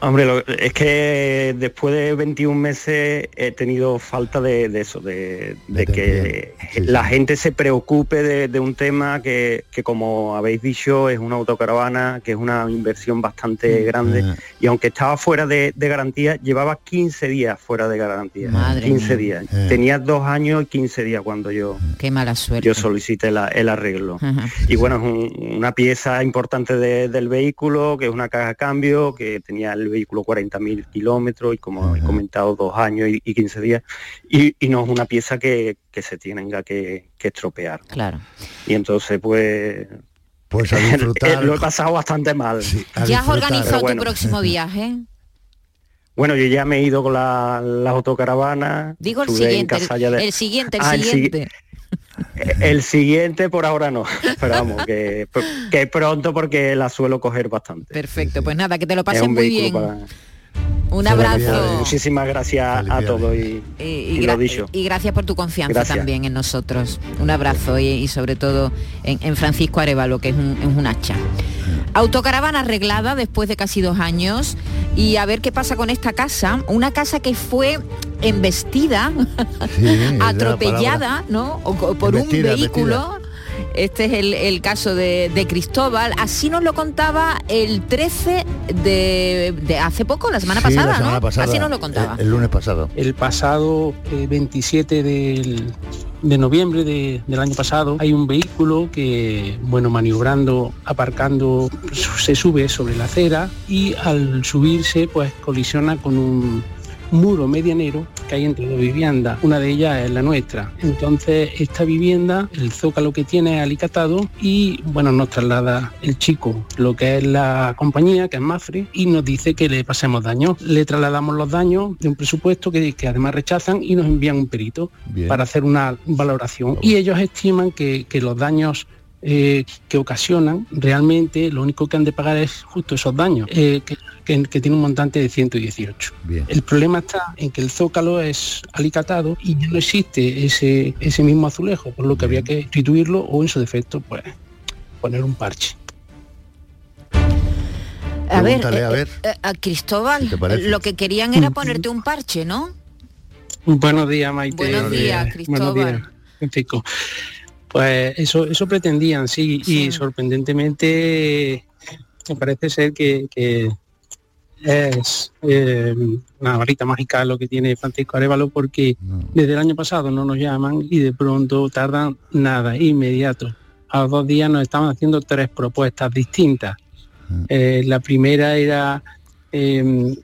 Hombre, lo- es que después de 21 meses he tenido falta de, de eso, de, de que la gente se preocupe de, de un tema que, que, como habéis dicho, es una autocaravana, que es una inversión bastante grande. Y aunque estaba fuera de, de garantía, llevaba 15 días fuera de garantía. Madre 15 mía. días. Eh. Tenía dos años y 15 días cuando yo, Qué mala suerte. yo solicité la- el arreglo. Ajá. Y bueno, es un- una pieza importante de- del vehículo, que es una caja de cambio, que tenía el vehículo 40.000 kilómetros y como he comentado, dos años y, y 15 días. Y, y no es una pieza que, que se tenga que, que estropear. Claro. Y entonces, pues... Pues a disfrutar. lo he pasado bastante mal. ¿Ya has organizado tu próximo viaje? Bueno, yo ya me he ido con la, la autocaravana. Digo el siguiente, el, de- el siguiente, el Ah, el sigui- siguiente. El siguiente por ahora no, pero vamos, que, que pronto porque la suelo coger bastante. Perfecto, pues nada, que te lo Es pases un muy bien. para- Un abrazo. Muchísimas gracias a todos y, Y, y gra- lo dicho. y gracias por tu confianza Gracias. también en nosotros. Un abrazo y, y sobre todo en, en Francisco Arevalo, que es un, es un hacha. Autocaravana arreglada después de casi dos años y a ver qué pasa con esta casa. Una casa que fue embestida, es la atropellada, ¿no? O por Embestida, un vehículo. Este es el, el caso de, de Cristóbal. Así nos lo contaba el 13 de, de hace poco, la semana Sí, la pasada, semana ¿no? pasada, Así nos lo contaba. El, el lunes pasado. El pasado eh, 27 del- de noviembre de- del año pasado hay un vehículo que, bueno, maniobrando, aparcando, su- se sube sobre la acera y al subirse pues colisiona con un muro medianero que hay entre dos viviendas. Una de ellas es la nuestra. Entonces esta vivienda, el zócalo que tiene es alicatado y bueno, nos traslada el chico lo que es la compañía, que es Mafre, y nos dice que le pasemos daños. Le trasladamos los daños de un presupuesto que, que además rechazan y nos envían un perito Bien. para hacer una valoración. Y ellos estiman que, que los daños eh, que ocasionan, realmente lo único que han de pagar es justo esos daños, eh, que, que- que tiene un montante de 118. El problema está en que el zócalo es alicatado y ya no existe ese, ese mismo azulejo, por lo que habría que sustituirlo o en su defecto, pues poner un parche. A ver, Pregúntale, eh, a ver. eh, a Cristóbal, lo que querían era ponerte un parche, ¿no? Buenos días, Maite. Buenos días, Cristóbal. Buenos días, Francisco. Pues eso, eso pretendían, sí, y sorprendentemente me parece ser que, que, es eh, una varita mágica lo que tiene Francisco Arevalo porque desde el año pasado no nos llaman y de pronto tardan nada, inmediato. A los dos días nos estaban haciendo tres propuestas distintas. Eh, la primera era eh,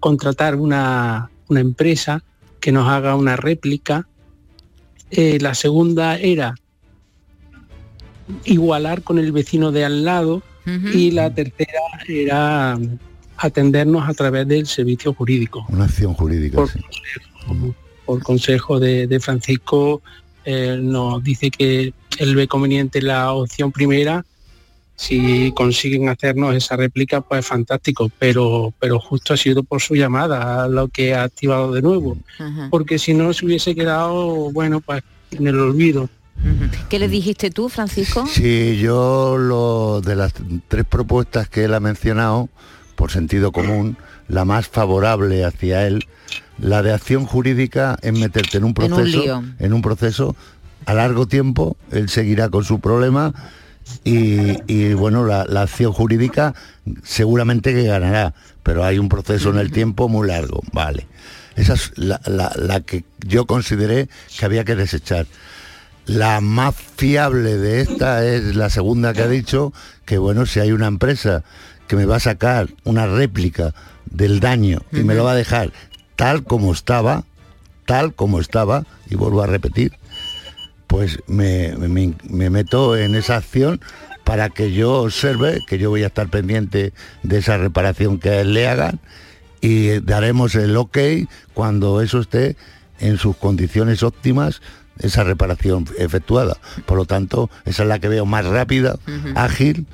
contratar una, una empresa que nos haga una réplica. Eh, la segunda era igualar con el vecino de al lado y la tercera era mm, atendernos a través del servicio jurídico. Una acción jurídica. Por, sí. consejo, por consejo de, de Francisco eh, nos dice que él ve conveniente la opción primera. Si consiguen hacernos esa réplica, pues fantástico, pero, pero justo ha sido por su llamada lo que ha activado de nuevo, porque si no se hubiese quedado, bueno, pues en el olvido. ¿Qué le dijiste tú, Francisco? Sí, yo lo de las tres propuestas que él ha mencionado, por sentido común, la más favorable hacia él, la de acción jurídica es meterte en un En un proceso, en un proceso a largo tiempo, él seguirá con su problema y, y, bueno, la, la acción jurídica seguramente que ganará, pero hay un proceso en el tiempo muy largo, vale. Esa es la, la- la que yo consideré que había que desechar. La más fiable de esta es la segunda que ha dicho, que bueno, si hay una empresa que me va a sacar una réplica del daño y me lo va a dejar tal como estaba, tal como estaba, y vuelvo a repetir, pues me, me- me meto en esa acción para que yo observe que yo voy a estar pendiente de esa reparación que a él le hagan y daremos el ok cuando eso esté en sus condiciones óptimas esa reparación efectuada. Por lo tanto, esa es la que veo más rápida, ágil,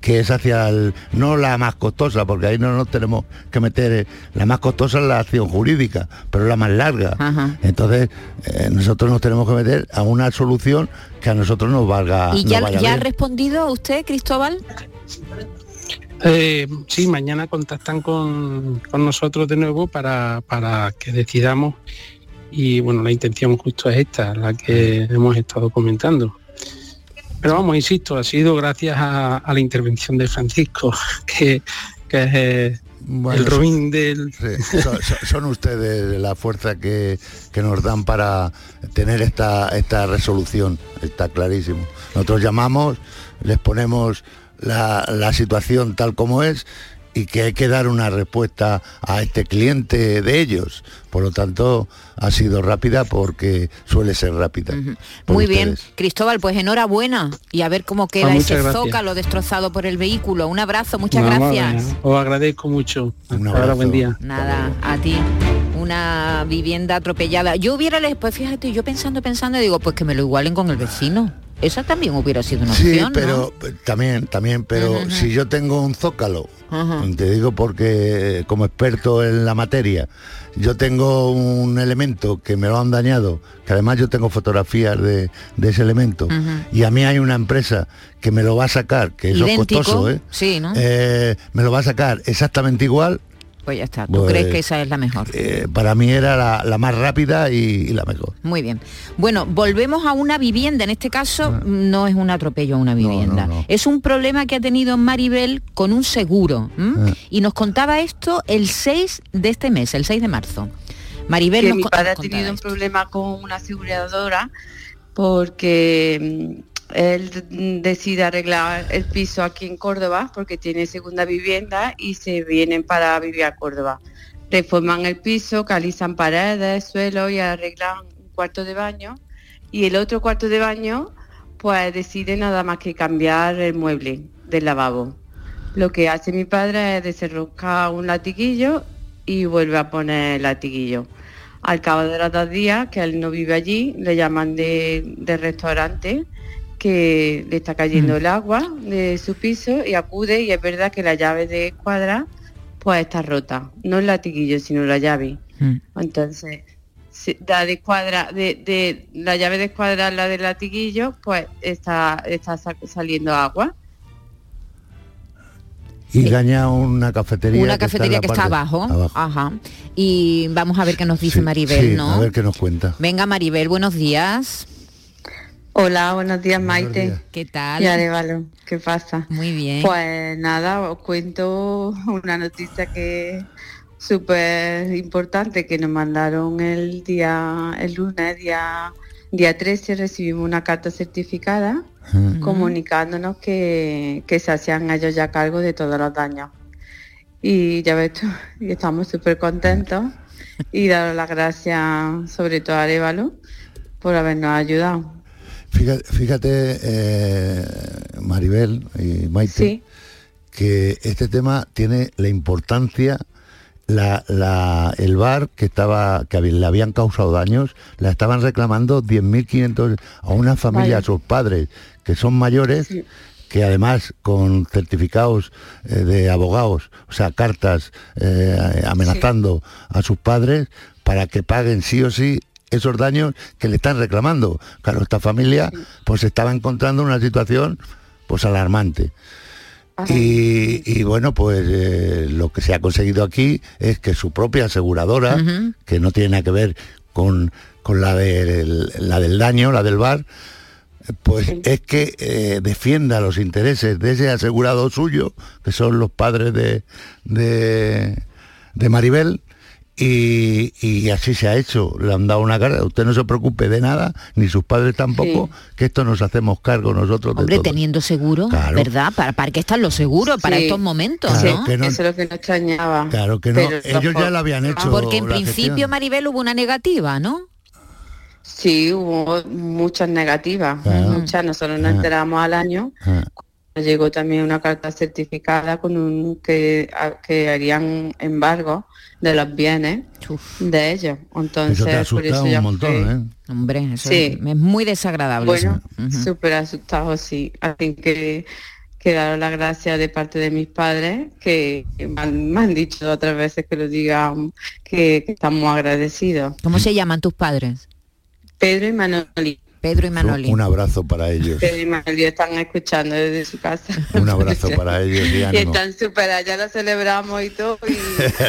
que es hacia el, no la más costosa, porque ahí no nos tenemos que meter, eh, la más costosa es la acción jurídica, pero la más larga. Entonces, eh, nosotros nos tenemos que meter a una solución que a nosotros nos valga. ¿Y ya, ha respondido usted, Cristóbal? Eh, sí, mañana contactan con, con nosotros de nuevo para, para que decidamos y bueno, la intención justo es esta, la que hemos estado comentando. Pero vamos, insisto, ha sido gracias a, a la intervención de Francisco, que, que es eh, el Robin del... Sí, son- son ustedes la fuerza que, que nos dan para tener esta, esta resolución, está clarísimo. Nosotros llamamos, les ponemos la, la situación tal como es y que hay que dar una respuesta a este cliente de ellos. Por lo tanto, ha sido rápida porque suele ser rápida. Muy bien. Cristóbal, pues enhorabuena y a ver cómo queda Ah, ese gracias. zócalo destrozado por el vehículo. Un abrazo, muchas gracias. eh, Os agradezco mucho. Hasta ahora, buen día. Nada, a ti. Una vivienda atropellada. Yo hubiera, pues fíjate, yo pensando, pensando, digo, pues que me lo igualen con el vecino. Esa también hubiera sido una Sí, opción, pero eh, también, también, pero si yo tengo un zócalo, te digo porque eh, como experto en la materia, yo tengo un elemento que me lo han dañado, que además yo tengo fotografías de, de ese elemento, y a mí hay una empresa que me lo va a sacar, que eso es costoso, ¿eh? sí, ¿no? Eh, me lo va a sacar exactamente igual. Pues ya está. ¿Tú Pues, crees que esa es la mejor? eh, para mí era la, la más rápida y, y la mejor. Muy bien. Bueno, volvemos a una vivienda. En este caso Ah. no es un atropello a una vivienda. Es un problema que ha tenido Maribel con un seguro. Ah. Y nos contaba esto el 6 de este mes, el 6 de marzo. Maribel que nos mi padre ha nos tenido un esto. problema con una aseguradora porque mm, él decide arreglar el piso aquí en Córdoba porque tiene segunda vivienda y se vienen para vivir a Córdoba. Reforman el piso, calizan paredes, suelo y arreglan un cuarto de baño y el otro cuarto de baño pues decide nada más que cambiar el mueble del lavabo. Lo que hace mi padre es desenroscar un latiguillo y vuelve a poner el latiguillo. Al cabo de los dos días, que él no vive allí, le llaman de, de restaurante que le está cayendo el agua de su piso y acude y es verdad que la llave de escuadra pues está rota. No el latiguillo, sino la llave. Entonces, si- la de escuadra, de, de la llave de escuadra, la del latiguillo, pues está, está sa- saliendo agua. Y daña una cafetería. Una que está cafetería la que está abajo. Ajá. Y vamos a ver qué nos dice Maribel, Sí, ¿no? a ver qué nos cuenta. Venga, Maribel, buenos días. Hola, buenos días Maite. ¿Qué tal? Y Arevalo, ¿qué pasa? Muy bien. Pues nada, os cuento una noticia que súper importante que nos mandaron el día, el lunes, día, día 13, recibimos una carta certificada comunicándonos que, que se hacían ellos ya cargo de todos los daños. Y ya ves tú, y estamos súper contentos y dar las gracias sobre todo a Arevalo por habernos ayudado. Fíjate, fíjate, eh, Maribel y Maite, que este tema tiene la importancia, la, la- el bar que estaba, que le habían causado daños, la estaban reclamando 10.500 a una familia, Vaya. a sus padres, que son mayores, que además con certificados eh, de abogados, o sea, cartas eh, amenazando a sus padres para que paguen sí o sí esos daños que le están reclamando. Claro, esta familia pues se estaba encontrando en una situación pues alarmante. Y, y, bueno, pues eh, lo que se ha conseguido aquí es que su propia aseguradora, que no tiene nada que ver con, con la, del, la del daño, la del bar, pues es que eh, defienda los intereses de ese asegurado suyo, que son los padres de, de, de Maribel, y, y así se ha hecho. Le han dado una cara, usted no se preocupe de nada, ni sus padres tampoco, que esto nos hacemos cargo nosotros de Hombre, todo. teniendo seguro, Claro. ¿verdad? ¿Para, ¿Para qué están los seguros? Para estos momentos, Claro, ¿no? que no- Eso es lo que nos extrañaba. Claro que no, Pero ellos ya lo habían hecho. Porque en principio, gestión. Maribel, hubo una negativa, ¿no? Sí, hubo muchas negativas, Claro. muchas, nosotros nos Ah. enteramos al año. Ah. Llegó también una carta certificada con un que, a- que harían embargo de los bienes de ellos. Entonces, Eso te ha por eso un montón, ¿eh? Hombre, eso Sí. es, es muy desagradable. Bueno. Ujú. súper asustado, sí. Así que que daros las gracias de parte de mis padres, que me han, me han dicho otras veces que lo digan, que, que estamos agradecidos. ¿Cómo se llaman tus padres? Pedro y Manoli. Pedro y Manoli. Un abrazo para ellos. Pedro y Manoli están escuchando desde su casa. Un abrazo para ellos y Y ánimo. están súper, allá lo celebramos y todo, y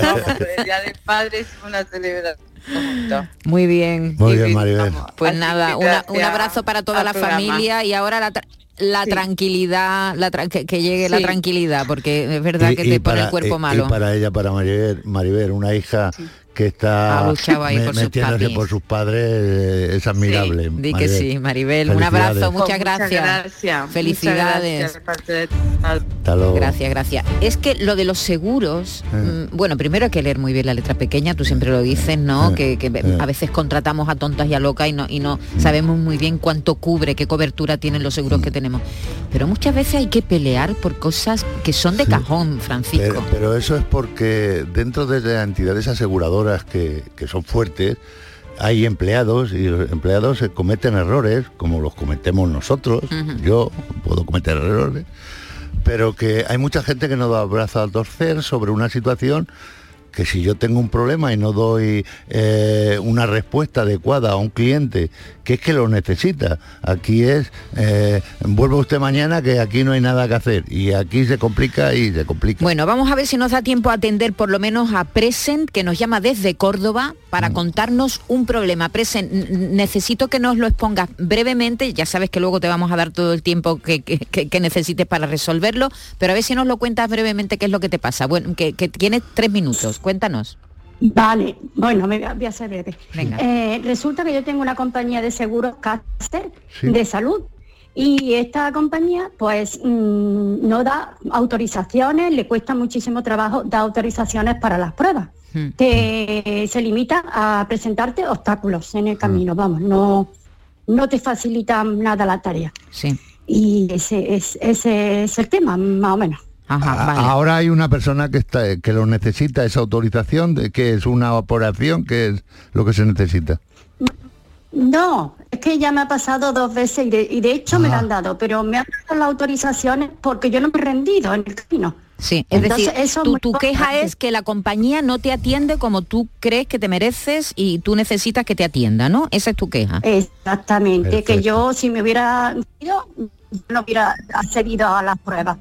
vamos, el Día del Padre hicimos una celebración juntos. Muy bien. Muy bien, Maribel. Pues Así nada, una- un abrazo para toda la programa. familia y ahora la, tra- la tranquilidad, la tra- que, que llegue la tranquilidad, porque es verdad Y- que y te pone para- el cuerpo y- malo. Y para ella, para Maribel, Maribel una hija que está ahí por sus metiéndose papis. por sus padres, eh, es admirable. Di que sí, Maribel. Un abrazo, muchas Pues gracias. gracias. Felicidades. Muchas gracias Hasta luego. Gracias, gracias. Es que lo de los seguros, Eh. mm, bueno, primero hay que leer muy bien la letra pequeña, tú siempre lo dices, ¿no? Eh, Que, que eh. a veces contratamos a tontas y a locas y no, y no sabemos muy bien cuánto cubre, qué cobertura tienen los seguros Mm. que tenemos. Pero muchas veces hay que pelear por cosas que son de cajón, Francisco. Pero, pero eso es porque dentro de las entidades aseguradoras que, que son fuertes, hay empleados y los empleados se cometen errores, como los cometemos nosotros, yo puedo cometer errores, pero que hay mucha gente que no da brazo a torcer sobre una situación que si yo tengo un problema y no doy eh, una respuesta adecuada a un cliente que es que lo necesita, aquí es, eh, vuelva usted mañana que aquí no hay nada que hacer y aquí se complica y se complica. Bueno, vamos a ver si nos da tiempo a atender por lo menos a Present, que nos llama desde Córdoba para Mm. contarnos un problema. Present, necesito que nos lo expongas brevemente, ya sabes que luego te vamos a dar todo el tiempo que, que- que- que necesites para resolverlo, pero a ver si nos lo cuentas brevemente qué es lo que te pasa. Bueno, que, que tienes tres minutos, cuéntanos. Vale, bueno, me voy a- ser breve. Venga. Eh, resulta que yo tengo una compañía de seguros Caster Sí. de salud y esta compañía pues mm, no da autorizaciones, le cuesta muchísimo trabajo dar autorizaciones para las pruebas. Te, se limita a presentarte obstáculos en el camino, vamos, no, no te facilita nada la tarea. Sí. Y ese es, ese es el tema, más o menos. Ahora hay una persona que está que lo necesita esa autorización de que es una operación que es lo que se necesita. No, es que ya me ha pasado dos veces y de, y de hecho me Ah. lo han dado, pero me han dado las autorizaciones porque yo no me he rendido en el camino. Sí, es Entonces, decir, eso es tu, queja es que la compañía no te atiende como tú crees que te mereces y tú necesitas que te atienda, ¿no? Esa es tu queja. Exactamente, que yo si me hubiera ido, no hubiera accedido a las pruebas.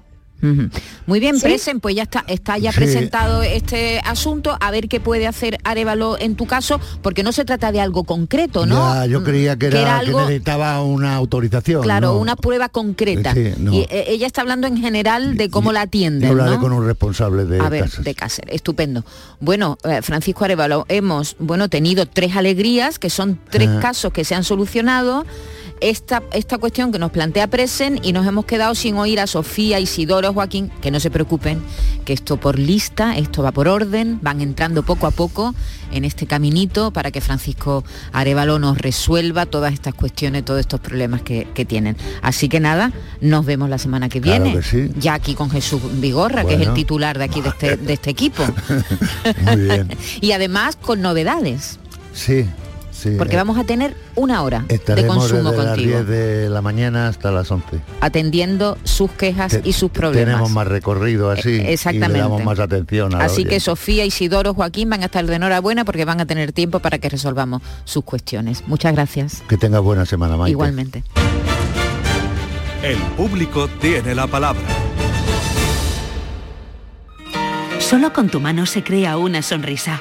Muy bien, Presen, pues ya está, está ya Sí. presentado este asunto, a ver qué puede hacer Arevalo en tu caso, porque no se trata de algo concreto, ¿no? Ya, yo creía que Que era, que necesitaba una autorización. Claro, ¿no? una prueba concreta. Sí, no. Y eh, ella está hablando en general de cómo la Yo atienden, hablaré ¿no? con un responsable de a ver, casas. de Cáceres, estupendo. Bueno, eh, Francisco Arevalo, hemos bueno tenido tres alegrías, que son tres Ah. casos que se han solucionado. Esta, esta cuestión que nos plantea Presen y nos hemos quedado sin oír a Sofía, Isidoro, Joaquín, que no se preocupen, que esto por lista, esto va por orden, van entrando poco a poco en este caminito para que Francisco Arevalo nos resuelva todas estas cuestiones, todos estos problemas que, que tienen. Así que nada, nos vemos la semana que Claro viene, que sí. ya aquí con Jesús Vigorra, que es el titular de aquí de este, de este equipo. Muy bien. y además con novedades, Sí, sí. porque eh, vamos a tener una hora de consumo desde contigo, las 10 de la mañana hasta las 11. atendiendo sus quejas Te- y sus problemas. Tenemos más recorrido así Eh, exactamente. y le damos más atención a Así que. Sofía, Isidoro, Joaquín van a estar de enhorabuena porque van a tener tiempo para que resolvamos sus cuestiones. Muchas gracias. Que tengas buena semana, Maite. Igualmente. El público tiene la palabra. Solo con tu mano se crea una sonrisa.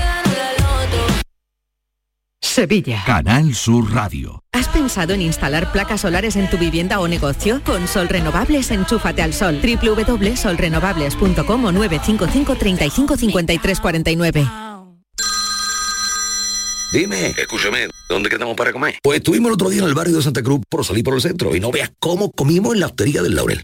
Sevilla. Canal Sur Radio. ¿Has pensado en instalar placas solares en tu vivienda o negocio? Con Sol Renovables, enchúfate al sol. www.solrenovables.com o 955 35 53 49. Dime, escúchame, ¿dónde quedamos para comer? Pues estuvimos el otro día en el barrio de Santa Cruz por salir por el centro y no veas cómo comimos en la hostería del Laurel.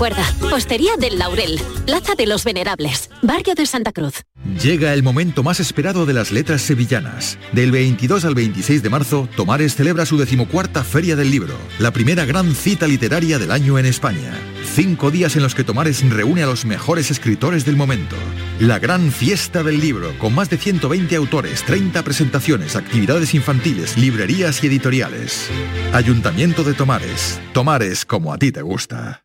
Recuerda, Hostería del Laurel, Plaza de los Venerables, Barrio de Santa Cruz. Llega el momento más esperado de las letras sevillanas. Del 22 al 26 de marzo, Tomares celebra su decimocuarta Feria del Libro, la primera gran cita literaria del año en España. Cinco días en los que Tomares reúne a los mejores escritores del momento. La gran fiesta del libro, con más de 120 autores, 30 presentaciones, actividades infantiles, librerías y editoriales. Ayuntamiento de Tomares. Tomares como a ti te gusta.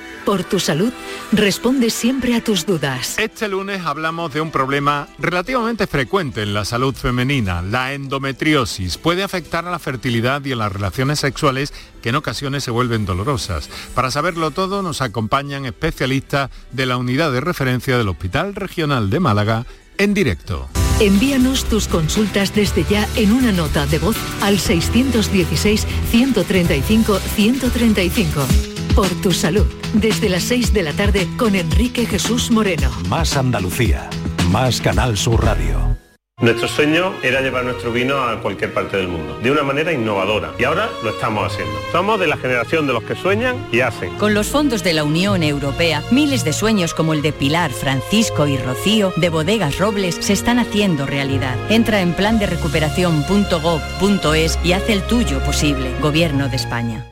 por tu salud, responde siempre a tus dudas. Este lunes hablamos de un problema relativamente frecuente en la salud femenina, la endometriosis. Puede afectar a la fertilidad y a las relaciones sexuales que en ocasiones se vuelven dolorosas. Para saberlo todo nos acompañan especialistas de la unidad de referencia del Hospital Regional de Málaga en directo. Envíanos tus consultas desde ya en una nota de voz al 616-135-135. Por tu salud, desde las 6 de la tarde con Enrique Jesús Moreno. Más Andalucía, más Canal Sur Radio. Nuestro sueño era llevar nuestro vino a cualquier parte del mundo, de una manera innovadora, y ahora lo estamos haciendo. Somos de la generación de los que sueñan y hacen. Con los fondos de la Unión Europea, miles de sueños como el de Pilar, Francisco y Rocío, de Bodegas Robles, se están haciendo realidad. Entra en plan de recuperación.gov.es y haz el tuyo posible. Gobierno de España.